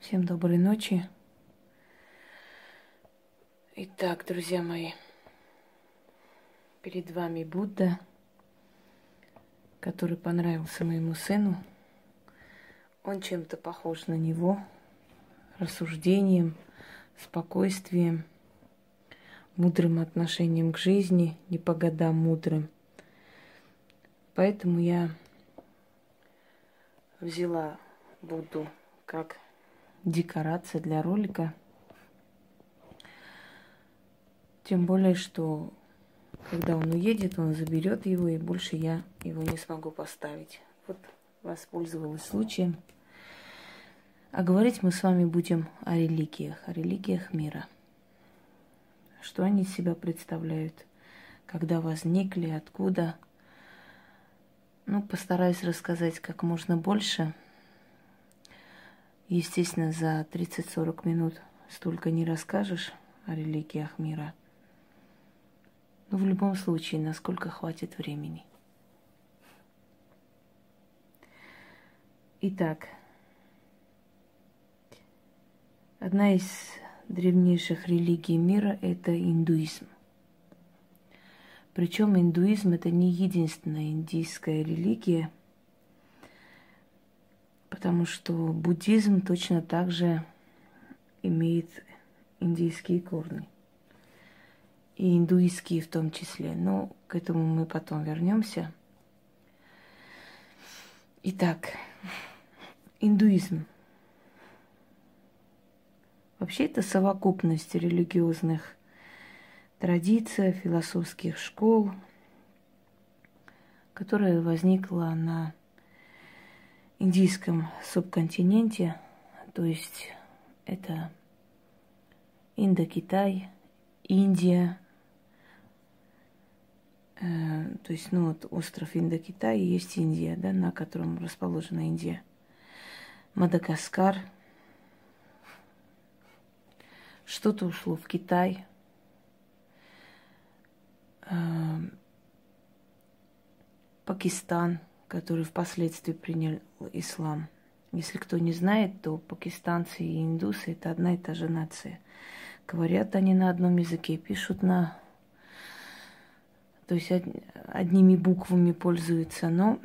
Всем доброй ночи. Итак, друзья мои, перед вами Будда, который понравился моему сыну. Он чем-то похож на него, рассуждением, спокойствием, мудрым отношением к жизни, не по годам мудрым. Поэтому я взяла Будду как декорация для ролика. Тем более, что когда он уедет, он заберет его, и больше я его не смогу поставить. Вот воспользовалась случаем. А говорить мы с вами будем о религиях, о религиях мира. Что они из себя представляют, когда возникли, откуда. Ну, постараюсь рассказать как можно больше – Естественно, за 30-40 минут столько не расскажешь о религиях мира. Но в любом случае, насколько хватит времени. Итак, одна из древнейших религий мира – это индуизм. Причем индуизм – это не единственная индийская религия – потому что буддизм точно так же имеет индийские корни. И индуистские в том числе. Но к этому мы потом вернемся. Итак, индуизм. Вообще это совокупность религиозных традиций, философских школ, которая возникла на индийском субконтиненте, то есть это Индокитай, Индия, э, то есть, ну вот остров Индокитай есть Индия, да, на котором расположена Индия, Мадагаскар, что-то ушло в Китай, э, Пакистан – который впоследствии принял ислам. Если кто не знает, то пакистанцы и индусы – это одна и та же нация. Говорят они на одном языке, пишут на... То есть одними буквами пользуются, но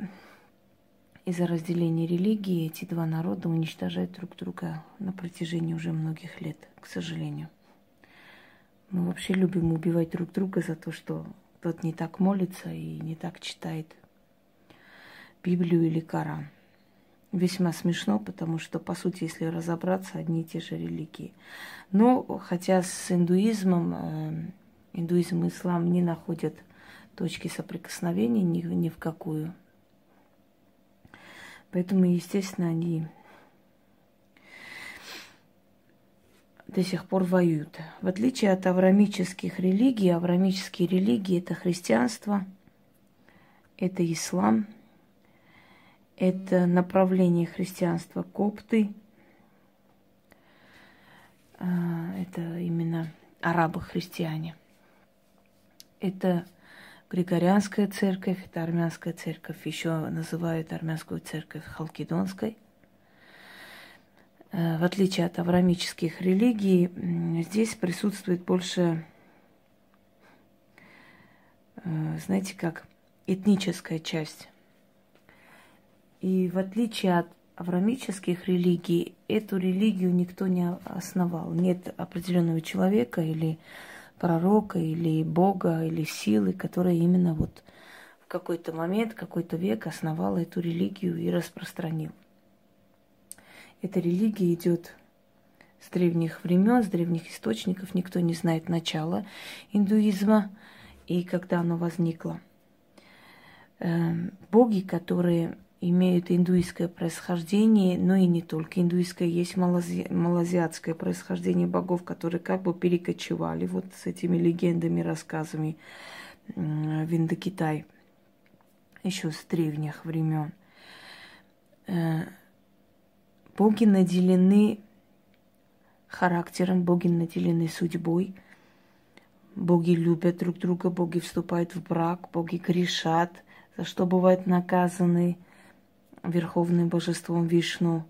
из-за разделения религии эти два народа уничтожают друг друга на протяжении уже многих лет, к сожалению. Мы вообще любим убивать друг друга за то, что тот не так молится и не так читает Библию или Коран. Весьма смешно, потому что, по сути, если разобраться, одни и те же религии. Но хотя с индуизмом, э, индуизм и ислам не находят точки соприкосновения ни, ни в какую. Поэтому, естественно, они до сих пор воюют. В отличие от аврамических религий, аврамические религии – это христианство, это ислам – это направление христианства копты. А, это именно арабы-христиане. Это Григорианская церковь, это армянская церковь, еще называют армянскую церковь халкидонской. А, в отличие от аврамических религий, здесь присутствует больше, а, знаете, как этническая часть и в отличие от аврамических религий, эту религию никто не основал. Нет определенного человека или пророка, или Бога, или силы, которая именно вот в какой-то момент, какой-то век основала эту религию и распространил. Эта религия идет с древних времен, с древних источников, никто не знает начала индуизма и когда оно возникло. Эм, боги, которые имеют индуистское происхождение, но и не только индуистское, есть малази, малазиатское происхождение богов, которые как бы перекочевали вот с этими легендами, рассказами в Индокитай еще с древних времен. Э, боги наделены характером, боги наделены судьбой, боги любят друг друга, боги вступают в брак, боги грешат, за что бывают наказаны – верховным божеством Вишну.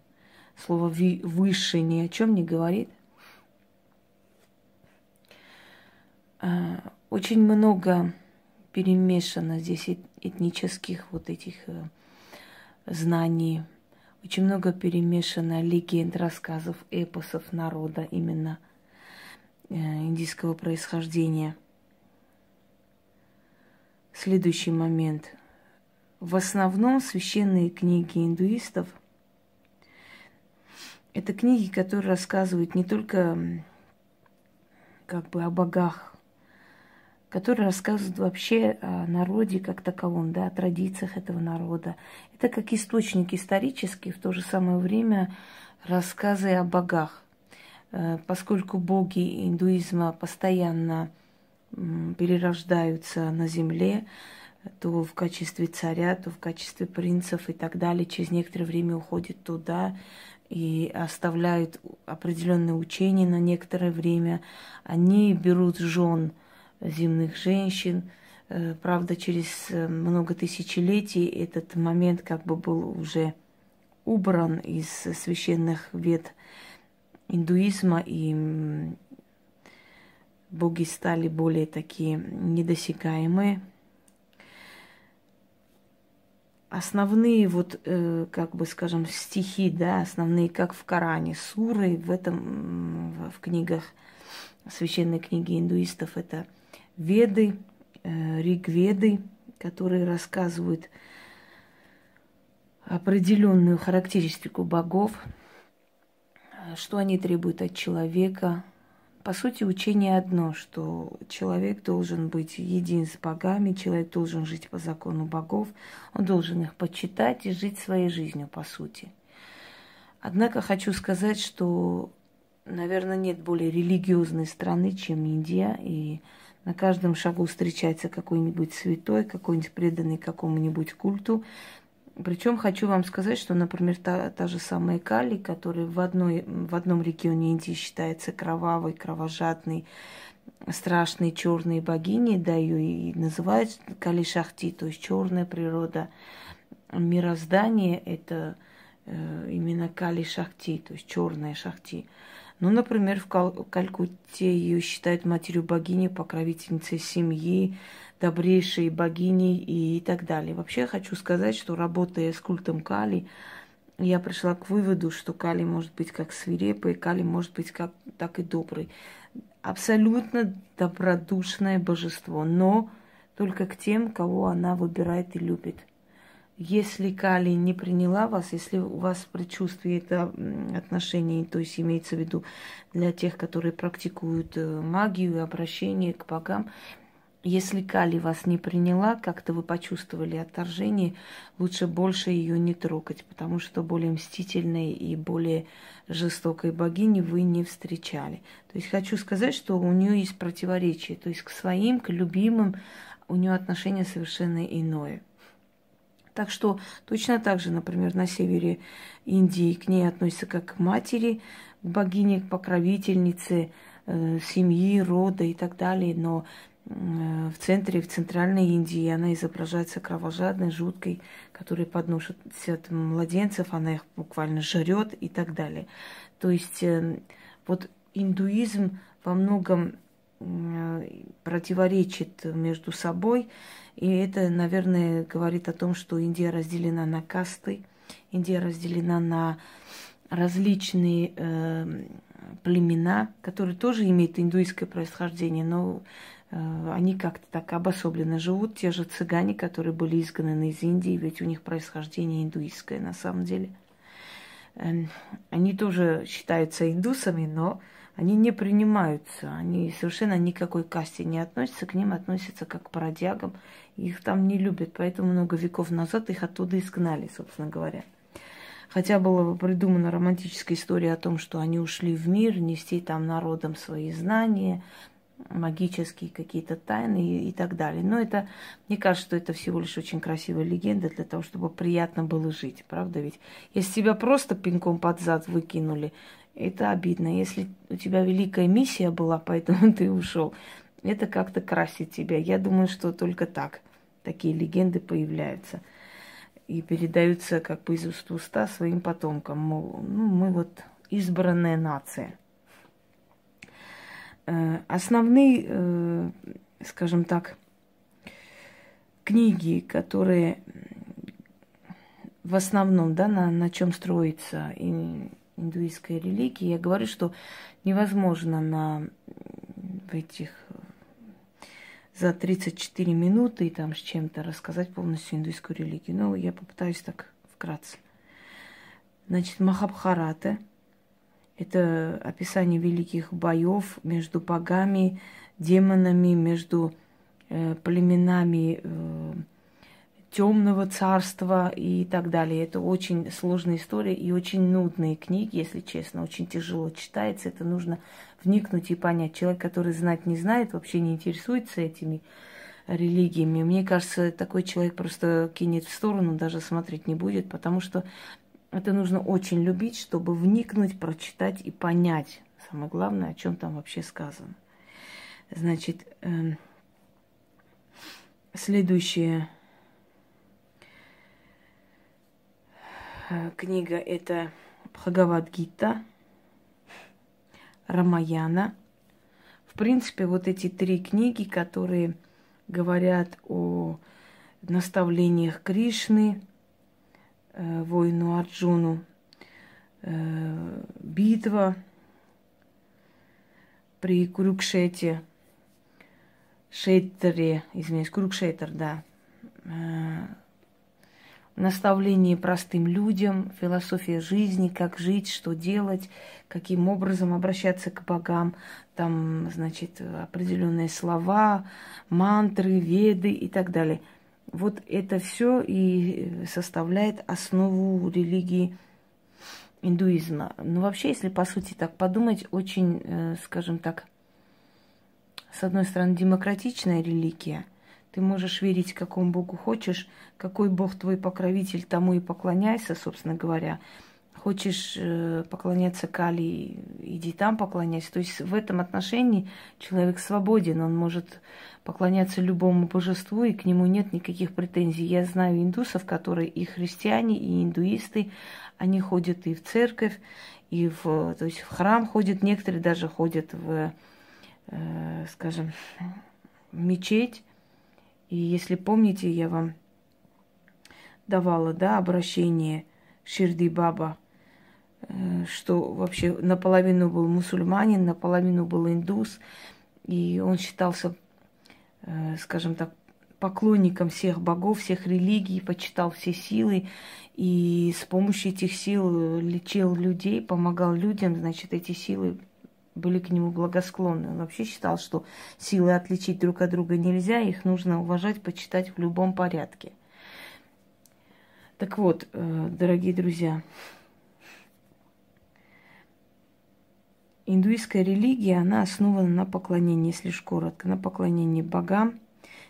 слово выше ни о чем не говорит. А, очень много перемешано здесь этнических вот этих э, знаний. Очень много перемешано легенд, рассказов, эпосов народа именно э, индийского происхождения. Следующий момент. В основном священные книги индуистов – это книги, которые рассказывают не только как бы о богах который рассказывает вообще о народе как таковом, да, о традициях этого народа. Это как источник исторический, в то же самое время рассказы о богах. Э, поскольку боги индуизма постоянно перерождаются на земле, то в качестве царя, то в качестве принцев и так далее, через некоторое время уходят туда и оставляют определенные учения на некоторое время. Они берут жен – земных женщин. Э, правда, через э, много тысячелетий этот момент как бы был уже убран из священных вет индуизма, и боги стали более такие недосягаемые. Основные вот, э, как бы скажем, стихи, да, основные, как в Коране, суры в этом, в книгах, священной книги индуистов, это – Веды, э, Ригведы, которые рассказывают определенную характеристику богов, что они требуют от человека. По сути, учение одно, что человек должен быть един с богами, человек должен жить по закону богов, он должен их почитать и жить своей жизнью, по сути. Однако хочу сказать, что, наверное, нет более религиозной страны, чем Индия, и на каждом шагу встречается какой-нибудь святой, какой-нибудь преданный какому-нибудь культу. Причем хочу вам сказать, что, например, та, та же самая Кали, которая в, одной, в одном регионе Индии считается кровавой, кровожадной, страшной черной богиней, да, ее и называют Кали Шахти, то есть черная природа. Мироздание – это э, именно Кали Шахти, то есть черная Шахти. Ну, например, в Кал- Калькутте ее считают матерью богини, покровительницей семьи, добрейшей богиней и так далее. Вообще хочу сказать, что работая с культом Кали, я пришла к выводу, что Кали может быть как свирепый, Кали может быть как, так и добрый. Абсолютно добродушное божество, но только к тем, кого она выбирает и любит – если Кали не приняла вас, если у вас в предчувствии это отношение, то есть имеется в виду для тех, которые практикуют э, магию и обращение к богам, если Кали вас не приняла, как-то вы почувствовали отторжение, лучше больше ее не трогать, потому что более мстительной и более жестокой богини вы не встречали. То есть хочу сказать, что у нее есть противоречие, то есть к своим, к любимым у нее отношение совершенно иное. Так что точно так же, например, на севере Индии к ней относятся как к матери, к богине, к покровительнице э, семьи, рода и так далее. Но в центре, в центральной Индии она изображается кровожадной, жуткой, которая подносит младенцев, она их буквально жрет и так далее. То есть э, вот индуизм во многом э, противоречит между собой. И это, наверное, говорит о том, что Индия разделена на касты, Индия разделена на различные э, племена, которые тоже имеют индуистское происхождение, но э, они как-то так обособленно живут. Те же цыгане, которые были изгнаны из Индии, ведь у них происхождение индуистское на самом деле. Э, они тоже считаются индусами, но они не принимаются, они совершенно никакой касте не относятся, к ним относятся как к пародягам, их там не любят, поэтому много веков назад их оттуда изгнали, собственно говоря. Хотя была придумана романтическая история о том, что они ушли в мир нести там народам свои знания, магические какие-то тайны и, и так далее. Но это, мне кажется, что это всего лишь очень красивая легенда для того, чтобы приятно было жить, правда ведь? Если тебя просто пинком под зад выкинули, это обидно. Если у тебя великая миссия была, поэтому ты ушел, это как-то красит тебя. Я думаю, что только так такие легенды появляются. и передаются как бы из уст в уста своим потомкам. Мол, ну, мы вот избранная нация. Э, основные, э, скажем так, книги, которые в основном, да, на, на чем строится индуистская религия, я говорю, что невозможно на в этих за 34 минуты и там с чем-то рассказать полностью индуистскую религию. Но я попытаюсь так вкратце. Значит, Махабхарата – это описание великих боев между богами, демонами, между э, племенами э, темного царства и так далее. Это очень сложная история и очень нудные книги, если честно, очень тяжело читается. Это нужно вникнуть и понять. Человек, который знать не знает, вообще не интересуется этими религиями, мне кажется, такой человек просто кинет в сторону, даже смотреть не будет, потому что это нужно очень любить, чтобы вникнуть, прочитать и понять. Самое главное, о чем там вообще сказано. Значит, э, следующее Э, книга это Бхагавадгита, Рамаяна. В принципе, вот эти три книги, которые говорят о наставлениях Кришны, воину Арджуну, э, битва при Курукшете, Шейтере, извиняюсь, Курукшетер, да, наставление простым людям, философия жизни, как жить, что делать, каким образом обращаться к богам, там, значит, определенные слова, мантры, веды и так далее. Вот это все и составляет основу религии индуизма. Но вообще, если по сути так подумать, очень, э, скажем так, с одной стороны, демократичная религия – ты можешь верить, какому Богу хочешь, какой Бог твой покровитель, тому и поклоняйся, собственно говоря. Хочешь э, поклоняться Кали, иди там поклоняйся. То есть в этом отношении человек свободен, он может поклоняться любому божеству, и к нему нет никаких претензий. Я знаю индусов, которые и христиане, и индуисты, они ходят и в церковь, и в, то есть в храм ходят, некоторые даже ходят в, э, скажем, мечеть, и если помните, я вам давала, да, обращение Ширди Баба, что вообще наполовину был мусульманин, наполовину был индус, и он считался, э, скажем так, поклонником всех богов, всех религий, почитал все силы, и с помощью этих сил лечил людей, помогал людям, значит, эти силы были к нему благосклонны. Он вообще считал, что силы отличить друг от друга нельзя, их нужно уважать, почитать в любом порядке. Так вот, э, дорогие друзья, индуистская религия, она основана на поклонении, если лишь коротко, на поклонении богам,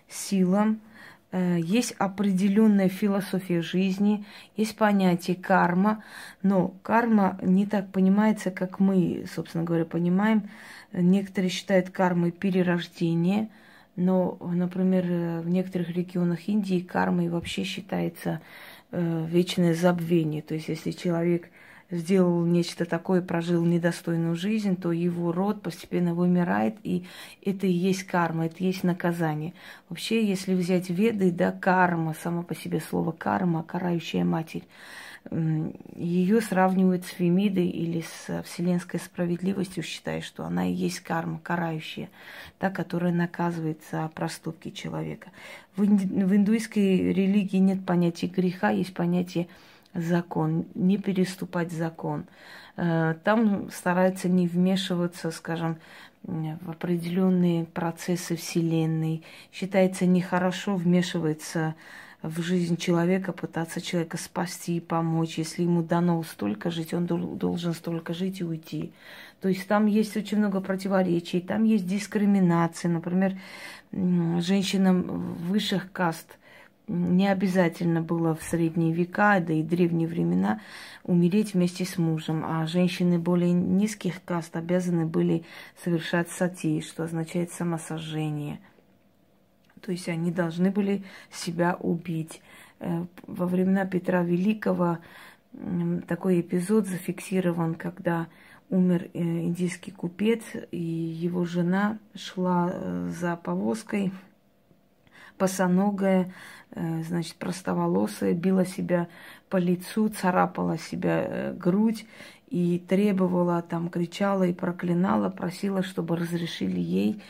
силам, Э, есть определенная философия жизни, есть понятие карма, но карма не так понимается, как мы, собственно говоря, понимаем. Некоторые считают кармой перерождение, но, например, в некоторых регионах Индии кармой вообще считается э, вечное забвение. То есть, если человек сделал нечто такое, прожил недостойную жизнь, то его род постепенно вымирает, и это и есть карма, это и есть наказание. Вообще, если взять веды, да, карма, само по себе слово карма, карающая матерь, ее сравнивают с Фемидой или с вселенской справедливостью, считая, что она и есть карма, карающая, та, которая наказывает за проступки человека. В, индуистской религии нет понятия греха, есть понятие закон, не переступать закон. Э, там стараются не вмешиваться, скажем, в определенные процессы Вселенной. Считается нехорошо вмешиваться в жизнь человека, пытаться человека спасти и помочь. Если ему дано столько жить, он должен столько жить и уйти. То есть там есть очень много противоречий, там есть дискриминация. Например, женщинам высших каст – не обязательно было в средние века, да и древние времена умереть вместе с мужем, а женщины более низких каст обязаны были совершать сати, что означает самосожжение. То есть они должны были себя убить. э, во времена Петра Великого такой эпизод зафиксирован, когда умер э, индийский купец, и его жена шла э, за повозкой, босоногая, значит, простоволосая, била себя по лицу, царапала себя грудь и требовала, там, кричала и проклинала, просила, чтобы разрешили ей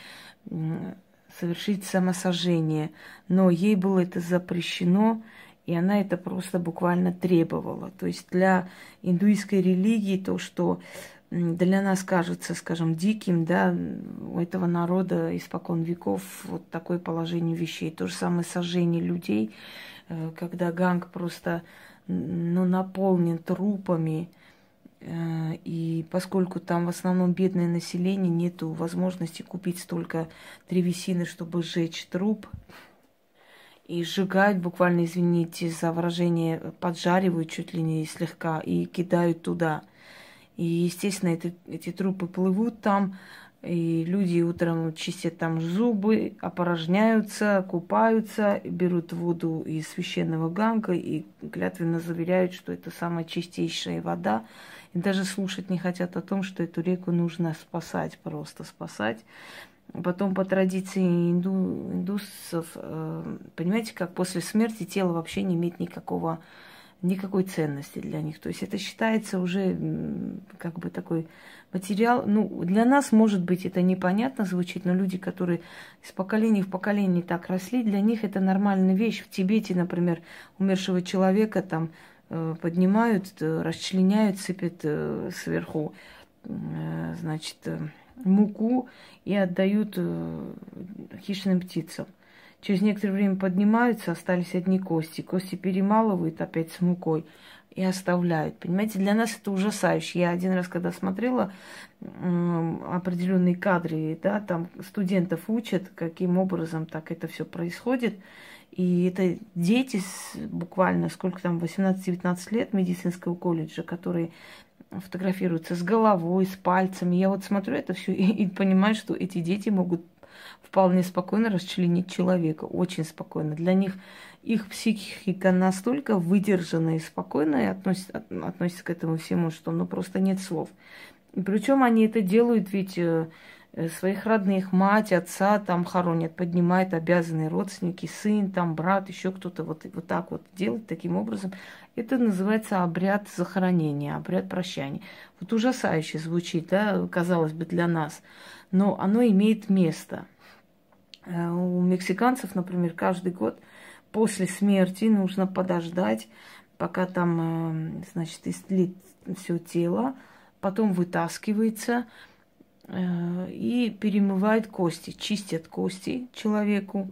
совершить самосожжение. Но ей было это запрещено, и она это просто буквально требовала. То есть для индуистской религии то, что для нас кажется, скажем, диким, да, у этого народа испокон веков вот такое положение вещей. То же самое сожжение людей, э, когда ганг просто ну, наполнен трупами, Э, и поскольку там в основном бедное население, нет возможности купить столько древесины, чтобы сжечь труп, и сжигают буквально, извините за выражение, поджаривают чуть ли не слегка и кидают туда. И, естественно, эти, эти трупы плывут там, и люди утром чистят там зубы, опорожняются, купаются, берут воду из священного ганга и клятвенно заверяют, что это самая чистейшая вода. И даже слушать не хотят о том, что эту реку нужно спасать, просто спасать. Потом по традиции инду, индусов, э, понимаете, как после смерти тело вообще не имеет никакого, никакой ценности для них. То есть это считается уже как бы такой материал, ну, для нас, может быть, это непонятно звучит, но люди, которые из поколения в поколение так росли, для них это нормальная вещь. В Тибете, например, умершего человека там э, поднимают, э, расчленяют, сыпят э, сверху, значит, муку и отдают хищным птицам. Через некоторое время поднимаются, остались одни кости. Кости перемалывают опять с мукой и оставляют. Понимаете, для нас это ужасающе. Я один раз, когда смотрела определенные кадры, да, там студентов учат, каким образом так это все происходит. И это дети, с, буквально сколько там, 18-19 лет медицинского колледжа, которые фотографируются с головой, с пальцами. Я вот смотрю это все и, и понимаю, что эти дети могут вполне спокойно расчленить человека, очень спокойно. Для них их психика настолько выдержана и спокойная относится, относится к этому всему, что ну просто нет слов. И причем они это делают ведь э, э, своих родных, мать, отца там хоронят, поднимают обязанные родственники, сын, там брат, еще кто-то вот, вот так вот делает таким образом. Это называется обряд захоронения, обряд прощания. Вот ужасающе звучит, да, казалось бы, для нас, но оно имеет место. Э, у мексиканцев, например, каждый год – после смерти нужно подождать, пока там, э, значит, истлит все тело, потом вытаскивается э, и перемывают кости, чистят кости человеку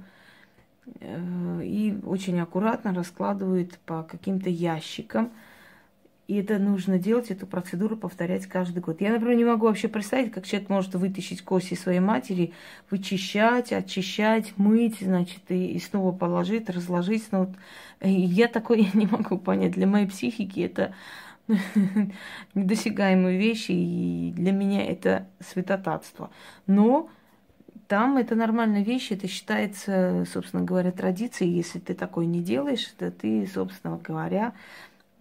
и очень аккуратно раскладывают по каким-то ящикам – и это нужно делать, эту процедуру повторять каждый год. Я, например, не могу вообще представить, как человек может вытащить кости своей матери, вычищать, очищать, мыть, значит, и, и снова положить, разложить. Но вот, я такое не могу понять. Для моей психики это недосягаемые вещи, и для меня это святотатство. Но там это нормальная вещь, это считается, собственно говоря, традицией. Если ты такое не делаешь, то ты, собственно говоря,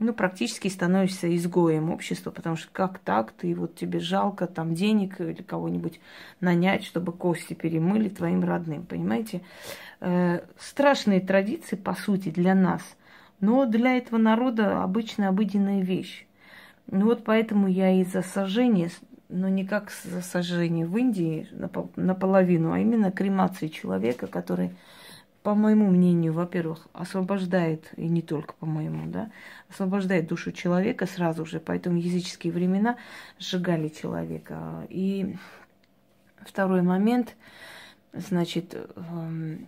ну, практически становишься изгоем общества, потому что как так, ты вот тебе жалко там денег или кого-нибудь нанять, чтобы кости перемыли твоим родным, понимаете? Э, страшные традиции, по сути, для нас, но для этого народа обычная обыденная вещь. Ну вот поэтому я и за сожжение, но не как за сожжение в Индии наполовину, а именно кремации человека, который по моему мнению, во-первых, освобождает, и не только по моему, да, освобождает душу человека сразу же, поэтому языческие времена сжигали человека. И второй момент, значит, эм,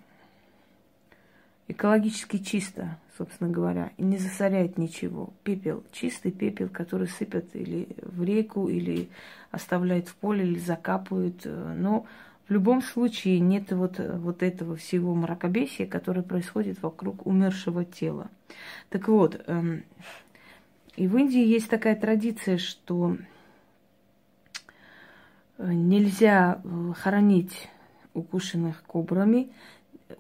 экологически чисто, собственно говоря, и не засоряет ничего. Пепел, чистый пепел, который сыпят или в реку, или оставляют в поле, или закапывают, э, но в любом случае нет вот, вот этого всего мракобесия, которое происходит вокруг умершего тела. Так вот, эм, и в Индии есть такая традиция, что э, нельзя э, хоронить укушенных кобрами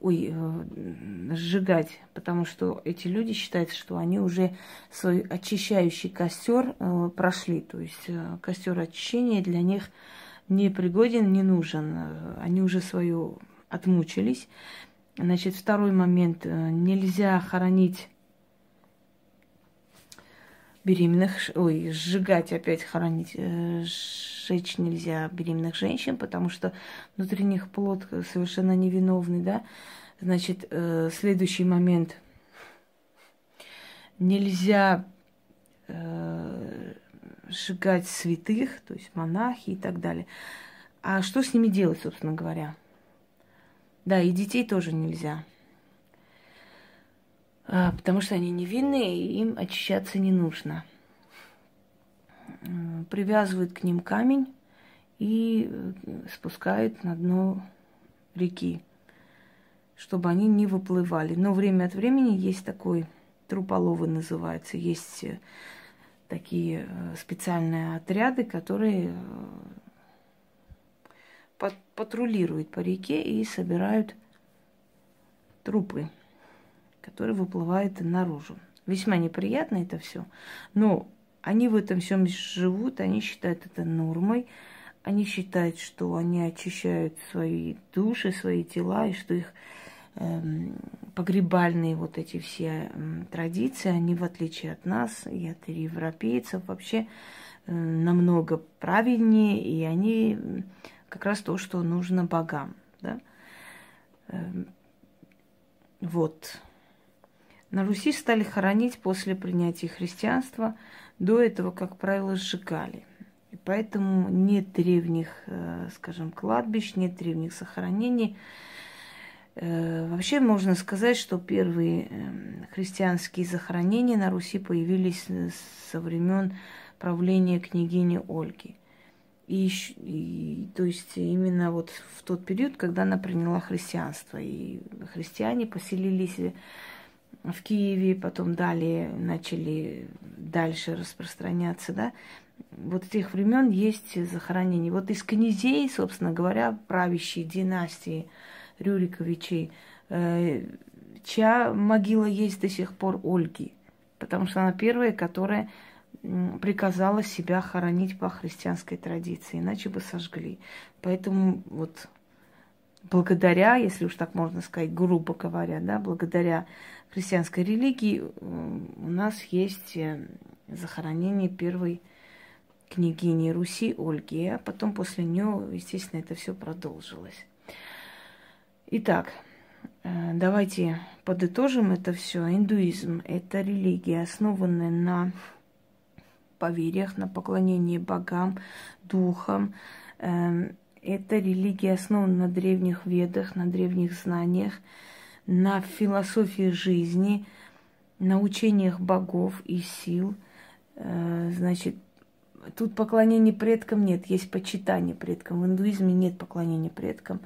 ой, э, сжигать, потому что эти люди считают, что они уже свой очищающий костер э, прошли. То есть э, костер очищения для них не пригоден, не нужен. Они уже свою отмучились. Значит, второй момент. Нельзя хоронить беременных, ой, сжигать опять, хоронить, э, сжечь нельзя беременных женщин, потому что внутри них плод совершенно невиновный, да. Значит, э, следующий момент. Нельзя э, сжигать святых, то есть монахи и так далее. А что с ними делать, собственно говоря? Да, и детей тоже нельзя. А, потому что они невинные, и им очищаться не нужно. Привязывают к ним камень и э, спускают на дно реки, чтобы они не выплывали. Но время от времени есть такой труполовый называется, есть э, такие э, специальные отряды, которые патрулируют по реке и собирают трупы который выплывает наружу. Весьма неприятно это все, но они в этом всем живут, они считают это нормой, они считают, что они очищают свои души, свои тела, и что их погребальные вот эти все эм, традиции, они в отличие от нас и от европейцев вообще э, намного правильнее, и они как раз то, что нужно богам. Да? Эм, вот. На Руси стали хоронить после принятия христианства. До этого, как правило, сжигали. И поэтому нет древних, э, скажем, кладбищ, нет древних захоронений. Э, вообще можно сказать, что первые эм, христианские захоронения на Руси появились со времен правления княгини Ольги. И, и, то есть именно вот в тот период, когда она приняла христианство, и христиане поселились в Киеве, потом далее начали дальше распространяться, да. Вот с тех времен есть захоронение. Вот из князей, собственно говоря, правящей династии Рюриковичей, э, чья могила есть до сих пор Ольги, потому что она первая, которая приказала себя хоронить по христианской традиции, иначе бы сожгли. Поэтому вот благодаря, если уж так можно сказать, грубо говоря, да, благодаря христианской религии у нас есть э, захоронение первой княгини Руси Ольги, а потом после нее, естественно, это все продолжилось. Итак, э, давайте подытожим это все. Индуизм – это религия, основанная на поверьях, на поклонении богам, духам. Эм, это религия основана на древних ведах, на древних знаниях, на философии жизни, на учениях богов и сил. Э, значит, тут поклонения предкам нет, есть почитание предкам. В индуизме нет поклонения предкам,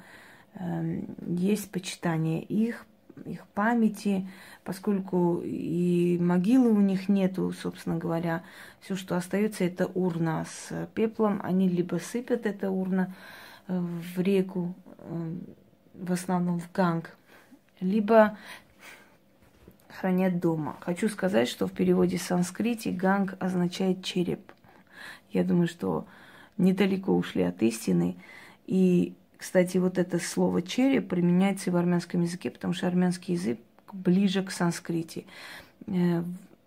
есть почитание их, их памяти, поскольку и могилы у них нету, собственно говоря, все, что остается, это урна с пеплом. Они либо сыпят это урна э, в реку, э, в основном в Ганг, либо хранят дома. Хочу сказать, что в переводе санскрите ганг означает череп. Я думаю, что недалеко ушли от истины. И, кстати, вот это слово череп применяется и в армянском языке, потому что армянский язык ближе к санскрите. Э,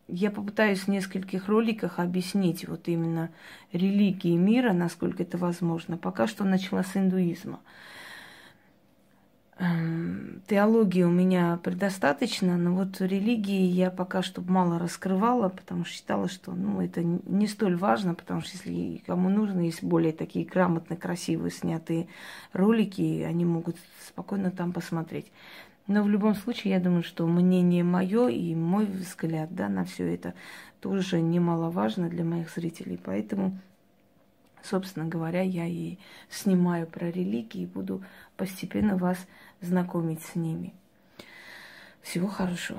я попытаюсь в нескольких роликах объяснить вот именно религии мира, насколько это возможно. Пока что начала с индуизма. Эм, теологии у меня предостаточно, но вот религии я пока что мало раскрывала, потому что считала, что ну, это не столь важно, потому что если кому нужно, есть более такие грамотно, красивые снятые ролики, они могут спокойно там посмотреть. Но в любом случае, я думаю, что мнение мое и мой взгляд да, на все это тоже немаловажно для моих зрителей. Поэтому Собственно говоря, я и снимаю про религии и буду постепенно вас знакомить с ними. Всего хорошего.